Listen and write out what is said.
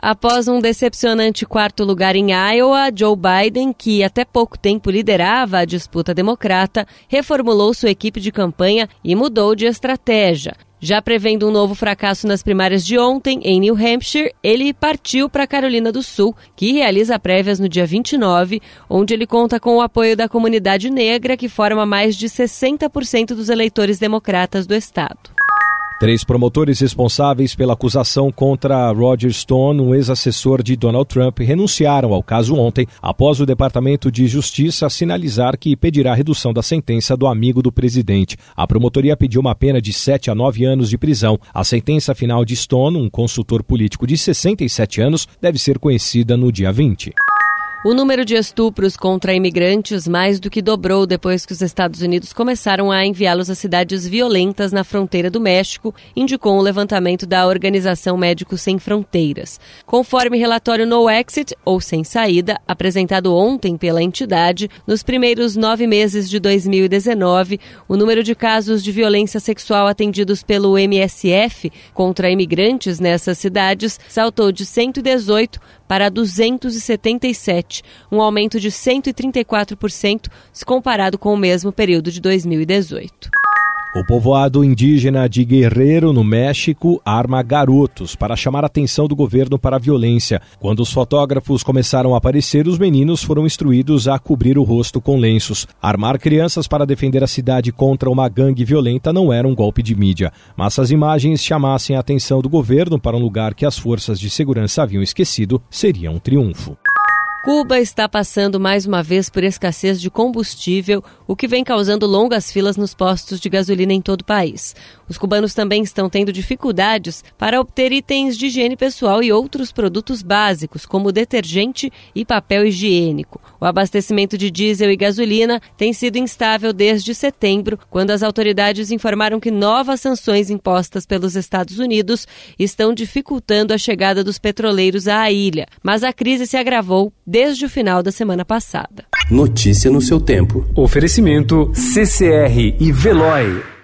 Após um decepcionante quarto lugar em Iowa, Joe Biden, que até pouco tempo liderava a disputa democrata, reformulou sua equipe de campanha e mudou de estratégia. Já prevendo um novo fracasso nas primárias de ontem, em New Hampshire, ele partiu para Carolina do Sul, que realiza prévias no dia 29, onde ele conta com o apoio da comunidade negra, que forma mais de 60% dos eleitores democratas do estado. Três promotores responsáveis pela acusação contra Roger Stone, um ex-assessor de Donald Trump, renunciaram ao caso ontem, após o Departamento de Justiça sinalizar que pedirá redução da sentença do amigo do presidente. A promotoria pediu uma pena de 7 a 9 anos de prisão. A sentença final de Stone, um consultor político de 67 anos, deve ser conhecida no dia 20. O número de estupros contra imigrantes mais do que dobrou depois que os Estados Unidos começaram a enviá-los a cidades violentas na fronteira do México, indicou um levantamento da Organização Médicos Sem Fronteiras. Conforme relatório No Exit, ou Sem Saída, apresentado ontem pela entidade, nos primeiros nove meses de 2019, o número de casos de violência sexual atendidos pelo MSF contra imigrantes nessas cidades saltou de 118 para 277, um aumento de 134% se comparado com o mesmo período de 2018. O povoado indígena de Guerreiro, no México, arma garotos para chamar a atenção do governo para a violência. Quando os fotógrafos começaram a aparecer, os meninos foram instruídos a cobrir o rosto com lenços. Armar crianças para defender a cidade contra uma gangue violenta não era um golpe de mídia, mas se as imagens chamassem a atenção do governo para um lugar que as forças de segurança haviam esquecido, seria um triunfo. Cuba está passando mais uma vez por escassez de combustível, o que vem causando longas filas nos postos de gasolina em todo o país. Os cubanos também estão tendo dificuldades para obter itens de higiene pessoal e outros produtos básicos, como detergente e papel higiênico. O abastecimento de diesel e gasolina tem sido instável desde setembro, quando as autoridades informaram que novas sanções impostas pelos Estados Unidos estão dificultando a chegada dos petroleiros à ilha. Mas a crise se agravou desde o final da semana passada. Notícia no seu tempo. Oferecimento CCR e Veloy.